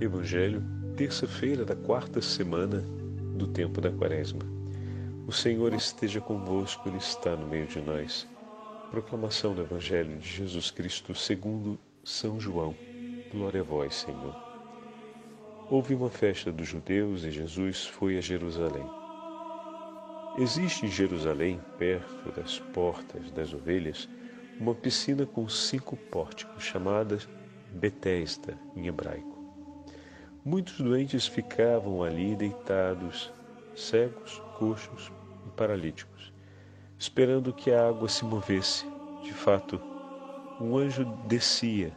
Evangelho, terça-feira da quarta semana do tempo da Quaresma. O Senhor esteja convosco, Ele está no meio de nós. Proclamação do Evangelho de Jesus Cristo segundo São João. Glória a vós, Senhor. Houve uma festa dos judeus e Jesus foi a Jerusalém. Existe em Jerusalém, perto das portas das ovelhas, uma piscina com cinco pórticos, chamada Betesda em hebraico. Muitos doentes ficavam ali deitados, cegos, coxos e paralíticos, esperando que a água se movesse. De fato, um anjo descia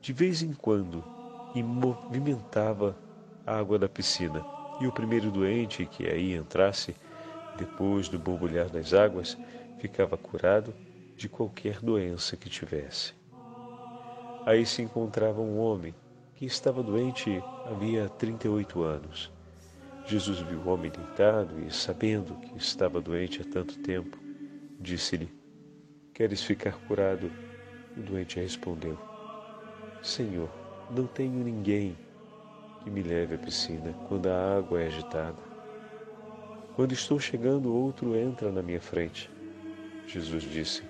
de vez em quando e movimentava a água da piscina. E o primeiro doente que aí entrasse, depois do borbulhar das águas, ficava curado de qualquer doença que tivesse. Aí se encontrava um homem que estava doente havia 38 anos. Jesus viu o homem deitado e, sabendo que estava doente há tanto tempo, disse-lhe: Queres ficar curado? O doente respondeu: Senhor, não tenho ninguém que me leve à piscina quando a água é agitada. Quando estou chegando, outro entra na minha frente. Jesus disse: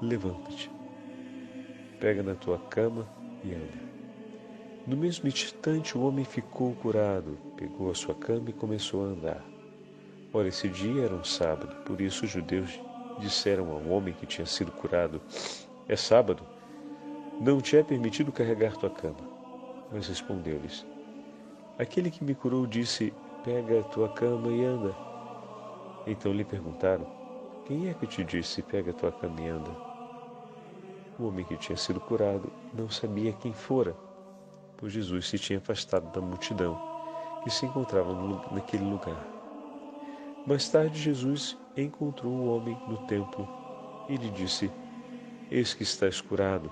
Levanta-te, pega na tua cama e anda. No mesmo instante, o homem ficou curado, pegou a sua cama e começou a andar. Ora, esse dia era um sábado, por isso os judeus disseram ao homem que tinha sido curado: É sábado, não te é permitido carregar tua cama. Mas respondeu-lhes: Aquele que me curou disse: Pega a tua cama e anda. Então lhe perguntaram: Quem é que te disse: Pega a tua cama e anda? O homem que tinha sido curado não sabia quem fora pois Jesus se tinha afastado da multidão que se encontrava naquele lugar. Mais tarde, Jesus encontrou o homem no templo e lhe disse: Eis que estás curado,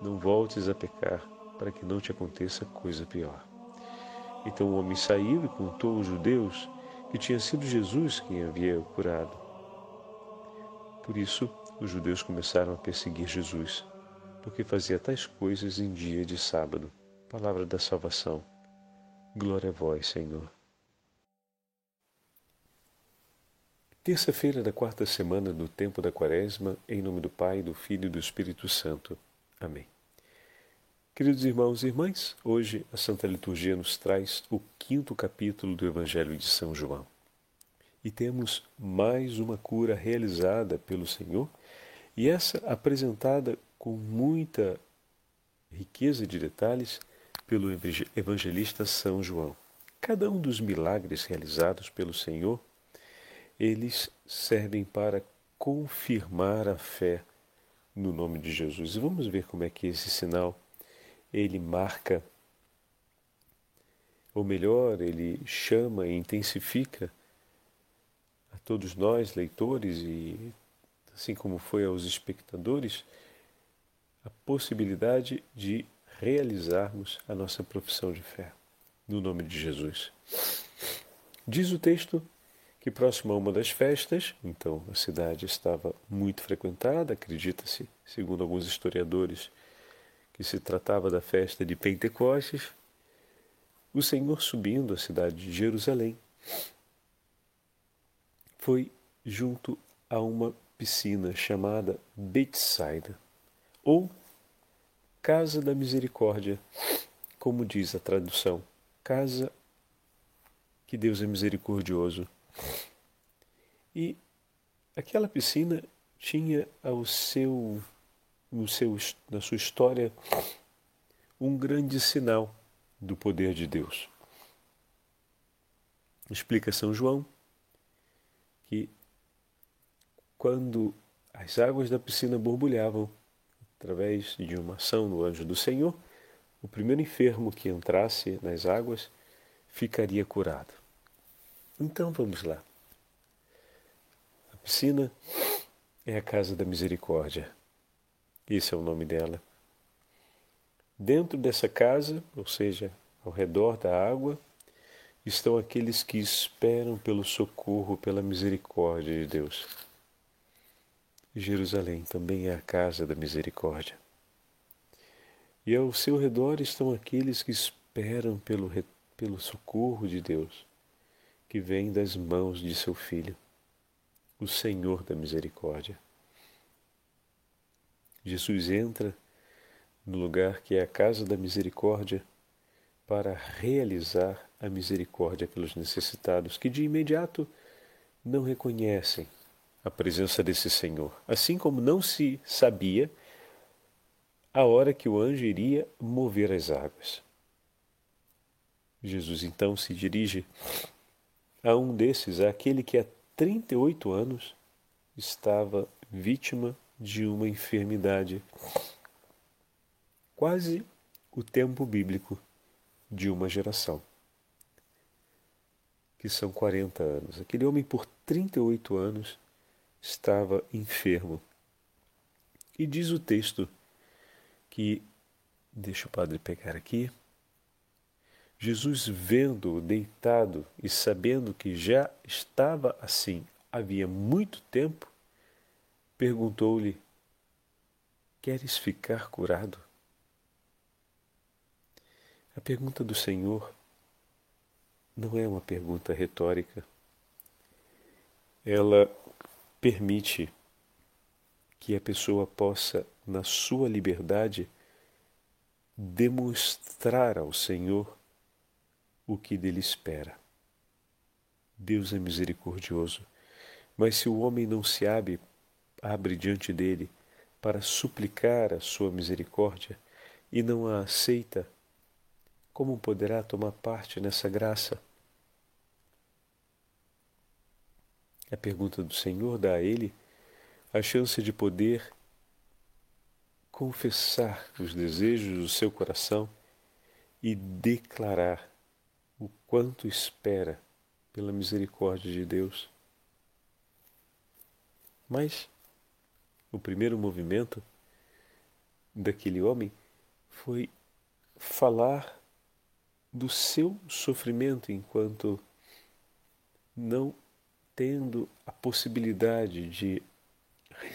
não voltes a pecar, para que não te aconteça coisa pior. Então o homem saiu e contou aos judeus que tinha sido Jesus quem havia curado. Por isso, os judeus começaram a perseguir Jesus, porque fazia tais coisas em dia de sábado. Palavra da salvação. Glória a vós, Senhor. Terça-feira da quarta semana do tempo da Quaresma, em nome do Pai, do Filho e do Espírito Santo. Amém. Queridos irmãos e irmãs, hoje a Santa Liturgia nos traz o quinto capítulo do Evangelho de São João. E temos mais uma cura realizada pelo Senhor, e essa apresentada com muita riqueza de detalhes pelo evangelista São João. Cada um dos milagres realizados pelo Senhor, eles servem para confirmar a fé no nome de Jesus. E vamos ver como é que esse sinal ele marca, ou melhor, ele chama e intensifica a todos nós, leitores, e assim como foi aos espectadores, a possibilidade de realizarmos a nossa profissão de fé. No nome de Jesus. Diz o texto que próximo a uma das festas, então a cidade estava muito frequentada, acredita-se, segundo alguns historiadores, que se tratava da festa de Pentecostes, o Senhor subindo à cidade de Jerusalém foi junto a uma piscina chamada Betsaida, ou Casa da Misericórdia, como diz a tradução, casa que Deus é misericordioso. E aquela piscina tinha ao seu, no seu, na sua história um grande sinal do poder de Deus. Explica São João que quando as águas da piscina borbulhavam, através de uma ação do anjo do Senhor, o primeiro enfermo que entrasse nas águas ficaria curado. Então vamos lá. A piscina é a casa da misericórdia. Esse é o nome dela. Dentro dessa casa, ou seja, ao redor da água, estão aqueles que esperam pelo socorro, pela misericórdia de Deus. Jerusalém também é a casa da misericórdia. E ao seu redor estão aqueles que esperam pelo, pelo socorro de Deus, que vem das mãos de seu Filho, o Senhor da misericórdia. Jesus entra no lugar que é a casa da misericórdia para realizar a misericórdia pelos necessitados, que de imediato não reconhecem a presença desse Senhor, assim como não se sabia a hora que o anjo iria mover as águas. Jesus então se dirige a um desses, aquele que há 38 anos estava vítima de uma enfermidade, quase o tempo bíblico de uma geração, que são 40 anos. Aquele homem, por 38 anos, estava enfermo. E diz o texto que, deixa o padre pegar aqui, Jesus, vendo-o deitado e sabendo que já estava assim havia muito tempo, perguntou-lhe: Queres ficar curado? A pergunta do Senhor não é uma pergunta retórica. Ela permite que a pessoa possa, na sua liberdade, demonstrar ao Senhor o que dele espera. Deus é misericordioso, mas se o homem não se abre, abre diante dele para suplicar a sua misericórdia e não a aceita, como poderá tomar parte nessa graça? A pergunta do Senhor dá a ele a chance de poder confessar os desejos do seu coração e declarar o quanto espera pela misericórdia de Deus. Mas o primeiro movimento daquele homem foi falar do seu sofrimento enquanto não tendo a possibilidade de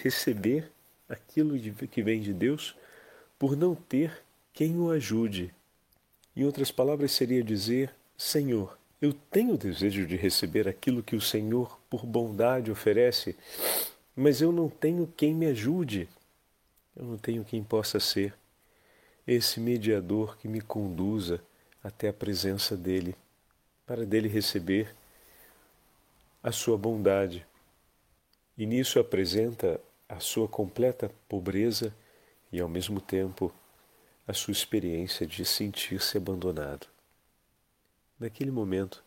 receber aquilo que vem de Deus por não ter quem o ajude. Em outras palavras, seria dizer: Senhor, eu tenho o desejo de receber aquilo que o Senhor, por bondade, oferece, mas eu não tenho quem me ajude. Eu não tenho quem possa ser esse mediador que me conduza até a presença dele, para dele receber a sua bondade. E nisso apresenta a sua completa pobreza e, ao mesmo tempo, a sua experiência de sentir-se abandonado. Naquele momento,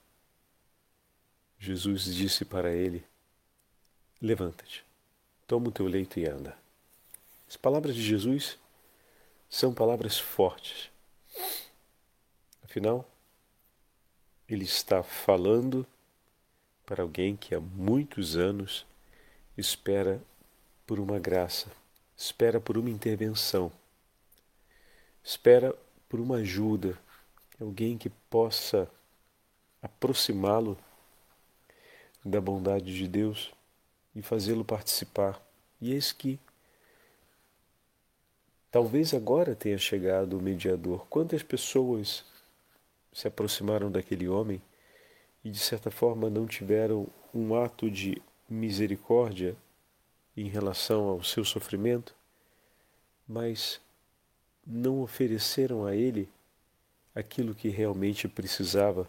Jesus disse para ele: Levanta-te, toma o teu leito e anda. As palavras de Jesus são palavras fortes. Afinal, ele está falando para alguém que há muitos anos espera por uma graça, espera por uma intervenção, espera por uma ajuda, alguém que possa aproximá-lo da bondade de Deus e fazê-lo participar. E eis que talvez agora tenha chegado o mediador. Quantas pessoas se aproximaram daquele homem e de certa forma não tiveram um ato de misericórdia em relação ao seu sofrimento, mas não ofereceram a ele aquilo que realmente precisava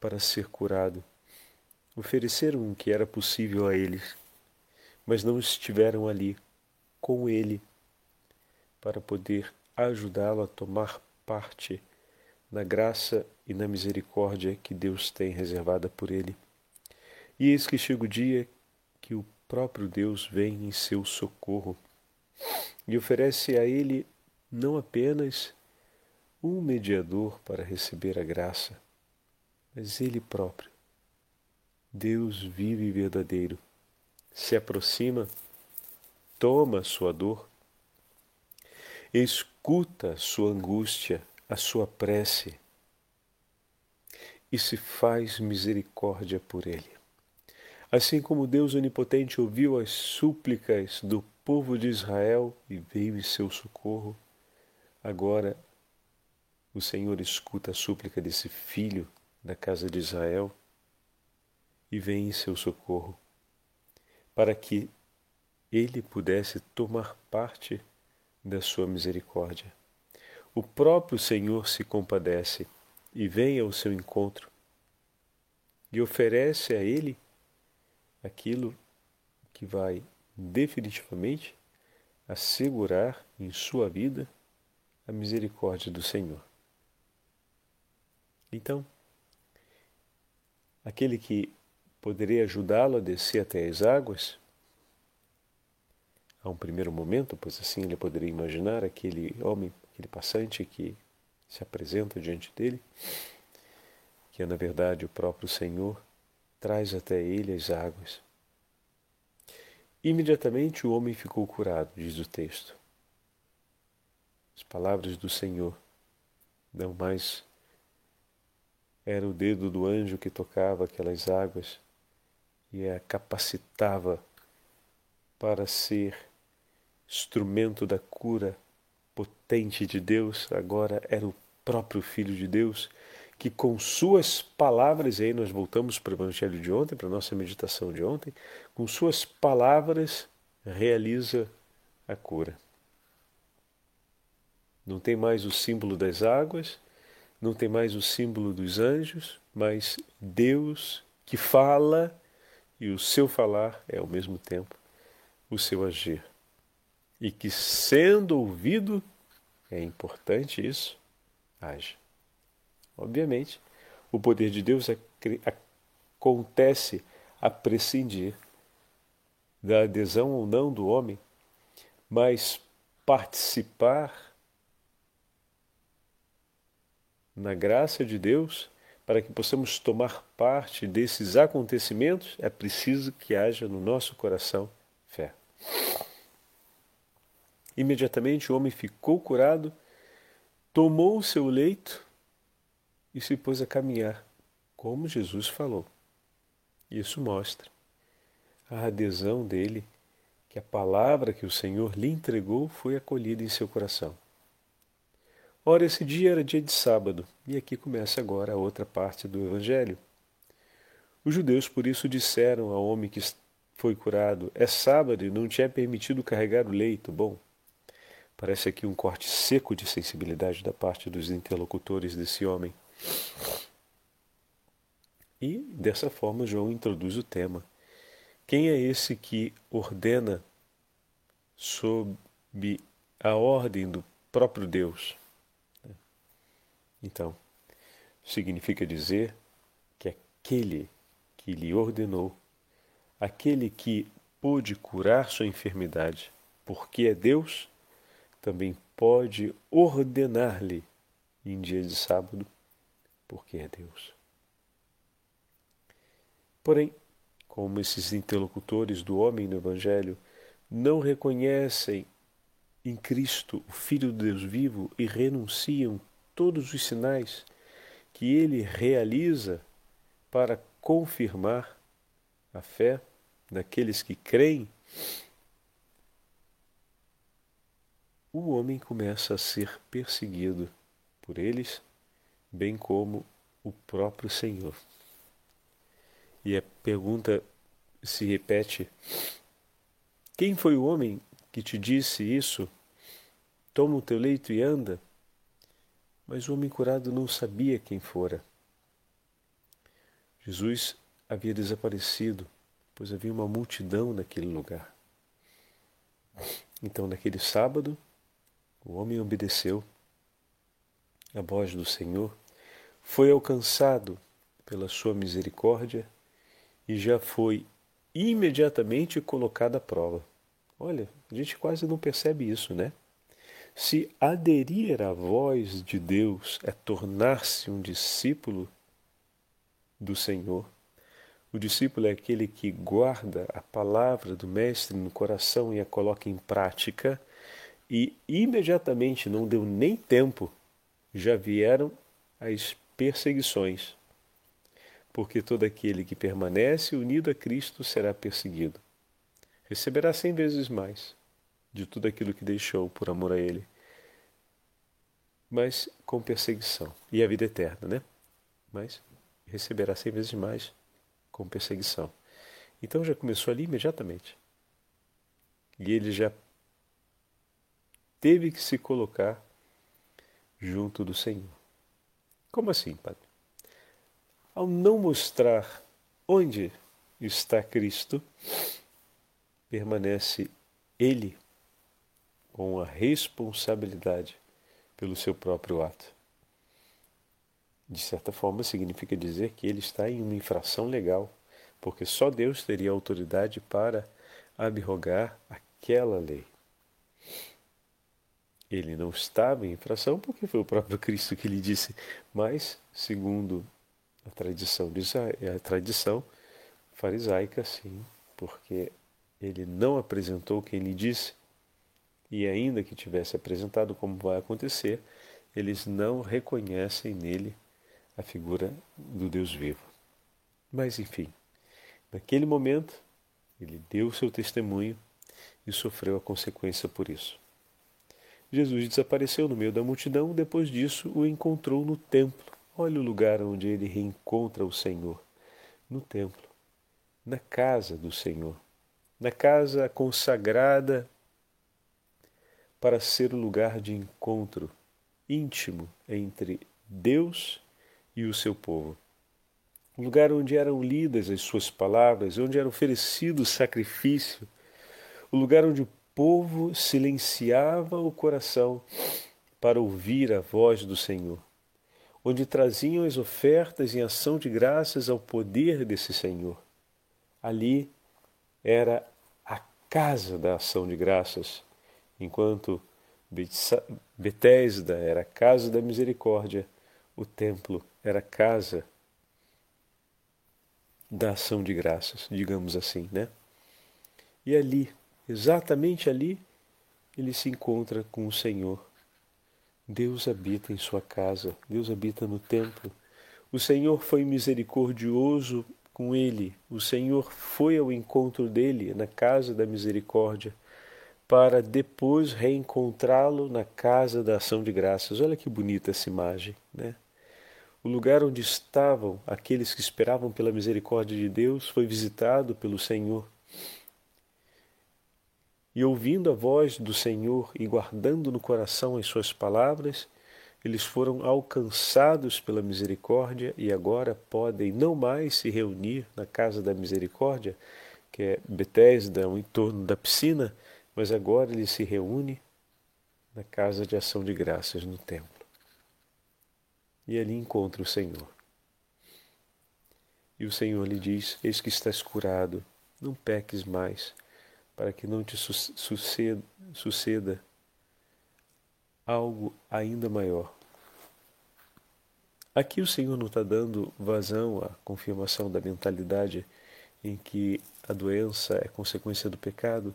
para ser curado. Ofereceram o que era possível a eles, mas não estiveram ali com ele para poder ajudá-lo a tomar parte na graça e na misericórdia que Deus tem reservada por ele. E eis que chega o dia que o próprio Deus vem em seu socorro e oferece a ele não apenas um mediador para receber a graça, mas ele próprio. Deus vivo e verdadeiro se aproxima, toma a sua dor, escuta a sua angústia a sua prece e se faz misericórdia por ele. Assim como Deus Onipotente ouviu as súplicas do povo de Israel e veio em seu socorro, agora o Senhor escuta a súplica desse filho da casa de Israel e vem em seu socorro, para que ele pudesse tomar parte da sua misericórdia. O próprio Senhor se compadece e vem ao seu encontro e oferece a ele aquilo que vai definitivamente assegurar em sua vida a misericórdia do Senhor. Então, aquele que poderia ajudá-lo a descer até as águas, a um primeiro momento, pois assim ele poderia imaginar aquele homem, aquele passante que se apresenta diante dele, que é na verdade o próprio Senhor, traz até ele as águas. Imediatamente o homem ficou curado, diz o texto. As palavras do Senhor não mais era o dedo do anjo que tocava aquelas águas e a capacitava para ser instrumento da cura potente de Deus, agora era o próprio Filho de Deus, que com suas palavras, e aí nós voltamos para o Evangelho de ontem, para a nossa meditação de ontem, com suas palavras realiza a cura. Não tem mais o símbolo das águas, não tem mais o símbolo dos anjos, mas Deus que fala e o seu falar é ao mesmo tempo o seu agir e que, sendo ouvido, é importante isso, age. Obviamente, o poder de Deus acontece a prescindir da adesão ou não do homem, mas participar na graça de Deus para que possamos tomar parte desses acontecimentos, é preciso que haja no nosso coração fé. Imediatamente o homem ficou curado, tomou o seu leito e se pôs a caminhar, como Jesus falou. Isso mostra a adesão dele, que a palavra que o Senhor lhe entregou foi acolhida em seu coração. Ora, esse dia era dia de sábado, e aqui começa agora a outra parte do Evangelho. Os judeus, por isso, disseram ao homem que foi curado: É sábado e não te é permitido carregar o leito. Bom, Parece aqui um corte seco de sensibilidade da parte dos interlocutores desse homem. E dessa forma João introduz o tema. Quem é esse que ordena sob a ordem do próprio Deus? Então, significa dizer que aquele que lhe ordenou, aquele que pôde curar sua enfermidade, porque é Deus, também pode ordenar-lhe em dia de sábado, porque é Deus. Porém, como esses interlocutores do homem no Evangelho não reconhecem em Cristo o Filho de Deus vivo e renunciam todos os sinais que ele realiza para confirmar a fé daqueles que creem, o homem começa a ser perseguido por eles, bem como o próprio Senhor. E a pergunta se repete: Quem foi o homem que te disse isso? Toma o teu leito e anda. Mas o homem curado não sabia quem fora. Jesus havia desaparecido, pois havia uma multidão naquele lugar. Então, naquele sábado, o homem obedeceu a voz do Senhor, foi alcançado pela sua misericórdia e já foi imediatamente colocado à prova. Olha, a gente quase não percebe isso, né? Se aderir à voz de Deus é tornar-se um discípulo do Senhor, o discípulo é aquele que guarda a palavra do Mestre no coração e a coloca em prática e imediatamente, não deu nem tempo, já vieram as perseguições. Porque todo aquele que permanece unido a Cristo será perseguido. Receberá cem vezes mais de tudo aquilo que deixou por amor a Ele. mas com perseguição. E a vida eterna, né? Mas receberá cem vezes mais com perseguição. Então já começou ali imediatamente. E ele já teve que se colocar junto do Senhor. Como assim, Padre? Ao não mostrar onde está Cristo, permanece ele com a responsabilidade pelo seu próprio ato. De certa forma, significa dizer que ele está em uma infração legal, porque só Deus teria autoridade para abrogar aquela lei. Ele não estava em infração porque foi o próprio Cristo que lhe disse, mas, segundo a tradição, a tradição farisaica, sim, porque ele não apresentou quem lhe disse, e ainda que tivesse apresentado como vai acontecer, eles não reconhecem nele a figura do Deus vivo. Mas, enfim, naquele momento, ele deu o seu testemunho e sofreu a consequência por isso. Jesus desapareceu no meio da multidão, depois disso o encontrou no templo. Olha o lugar onde ele reencontra o Senhor: no templo, na casa do Senhor, na casa consagrada para ser o lugar de encontro íntimo entre Deus e o seu povo. O lugar onde eram lidas as suas palavras, onde era oferecido o sacrifício, o lugar onde o povo silenciava o coração para ouvir a voz do Senhor, onde traziam as ofertas em ação de graças ao poder desse Senhor. Ali era a casa da ação de graças, enquanto Betesda era a casa da misericórdia, o templo era a casa da ação de graças, digamos assim, né? E ali Exatamente ali ele se encontra com o Senhor. Deus habita em sua casa, Deus habita no templo. O Senhor foi misericordioso com ele, o Senhor foi ao encontro dele na casa da misericórdia, para depois reencontrá-lo na casa da ação de graças. Olha que bonita essa imagem, né? O lugar onde estavam aqueles que esperavam pela misericórdia de Deus foi visitado pelo Senhor e ouvindo a voz do Senhor e guardando no coração as suas palavras, eles foram alcançados pela misericórdia e agora podem não mais se reunir na casa da misericórdia, que é Betesda, em torno da piscina, mas agora ele se reúne na casa de ação de graças no templo. E ali encontra o Senhor. E o Senhor lhe diz: Eis que estás curado, não peques mais para que não te suceda, suceda algo ainda maior. Aqui o Senhor não está dando vazão à confirmação da mentalidade em que a doença é consequência do pecado,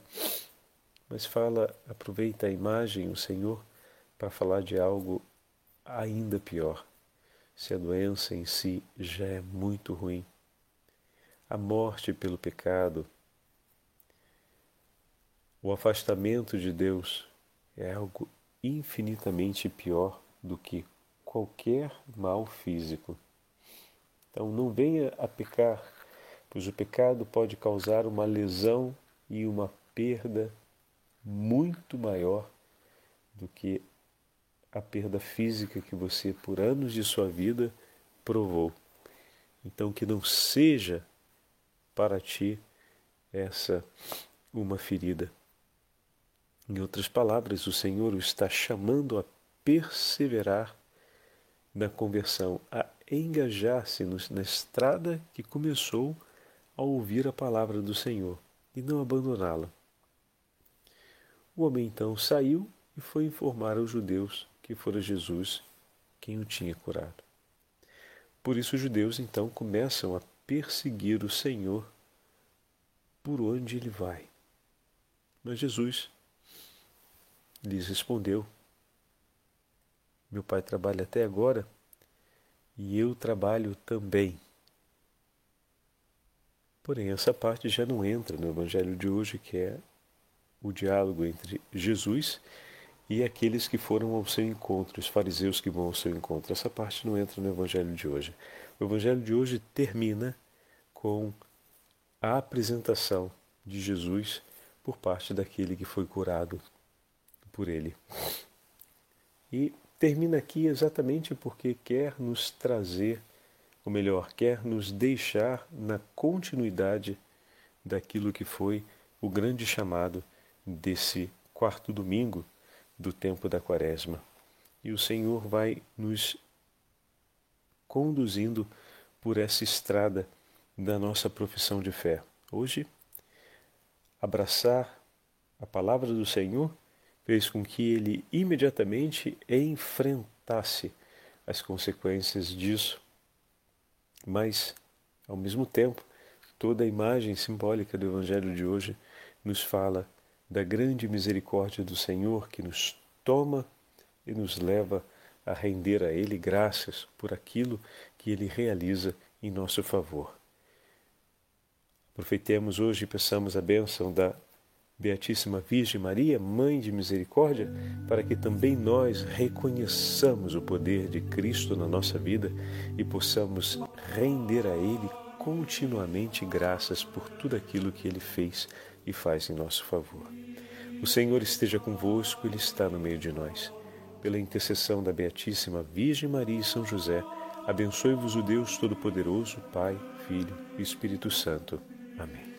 mas fala, aproveita a imagem, o Senhor, para falar de algo ainda pior. Se a doença em si já é muito ruim, a morte pelo pecado, o afastamento de Deus é algo infinitamente pior do que qualquer mal físico. Então não venha a pecar, pois o pecado pode causar uma lesão e uma perda muito maior do que a perda física que você, por anos de sua vida, provou. Então, que não seja para ti essa uma ferida. Em outras palavras, o Senhor o está chamando a perseverar na conversão, a engajar-se na estrada que começou ao ouvir a palavra do Senhor e não abandoná-la. O homem então saiu e foi informar aos judeus que fora Jesus quem o tinha curado. Por isso os judeus então começam a perseguir o Senhor por onde ele vai. Mas Jesus lhes respondeu: Meu pai trabalha até agora e eu trabalho também. Porém, essa parte já não entra no Evangelho de hoje, que é o diálogo entre Jesus e aqueles que foram ao seu encontro, os fariseus que vão ao seu encontro. Essa parte não entra no Evangelho de hoje. O Evangelho de hoje termina com a apresentação de Jesus por parte daquele que foi curado por ele. E termina aqui exatamente porque quer nos trazer, ou melhor, quer nos deixar na continuidade daquilo que foi o grande chamado desse quarto domingo do tempo da Quaresma. E o Senhor vai nos conduzindo por essa estrada da nossa profissão de fé. Hoje, abraçar a palavra do Senhor fez com que ele imediatamente enfrentasse as consequências disso, mas, ao mesmo tempo, toda a imagem simbólica do Evangelho de hoje nos fala da grande misericórdia do Senhor que nos toma e nos leva a render a Ele graças por aquilo que Ele realiza em nosso favor. Aproveitemos hoje e peçamos a bênção da Beatíssima Virgem Maria, Mãe de Misericórdia, para que também nós reconheçamos o poder de Cristo na nossa vida e possamos render a Ele continuamente graças por tudo aquilo que Ele fez e faz em nosso favor. O Senhor esteja convosco, Ele está no meio de nós. Pela intercessão da Beatíssima Virgem Maria e São José, abençoe-vos o Deus Todo-Poderoso, Pai, Filho e Espírito Santo. Amém.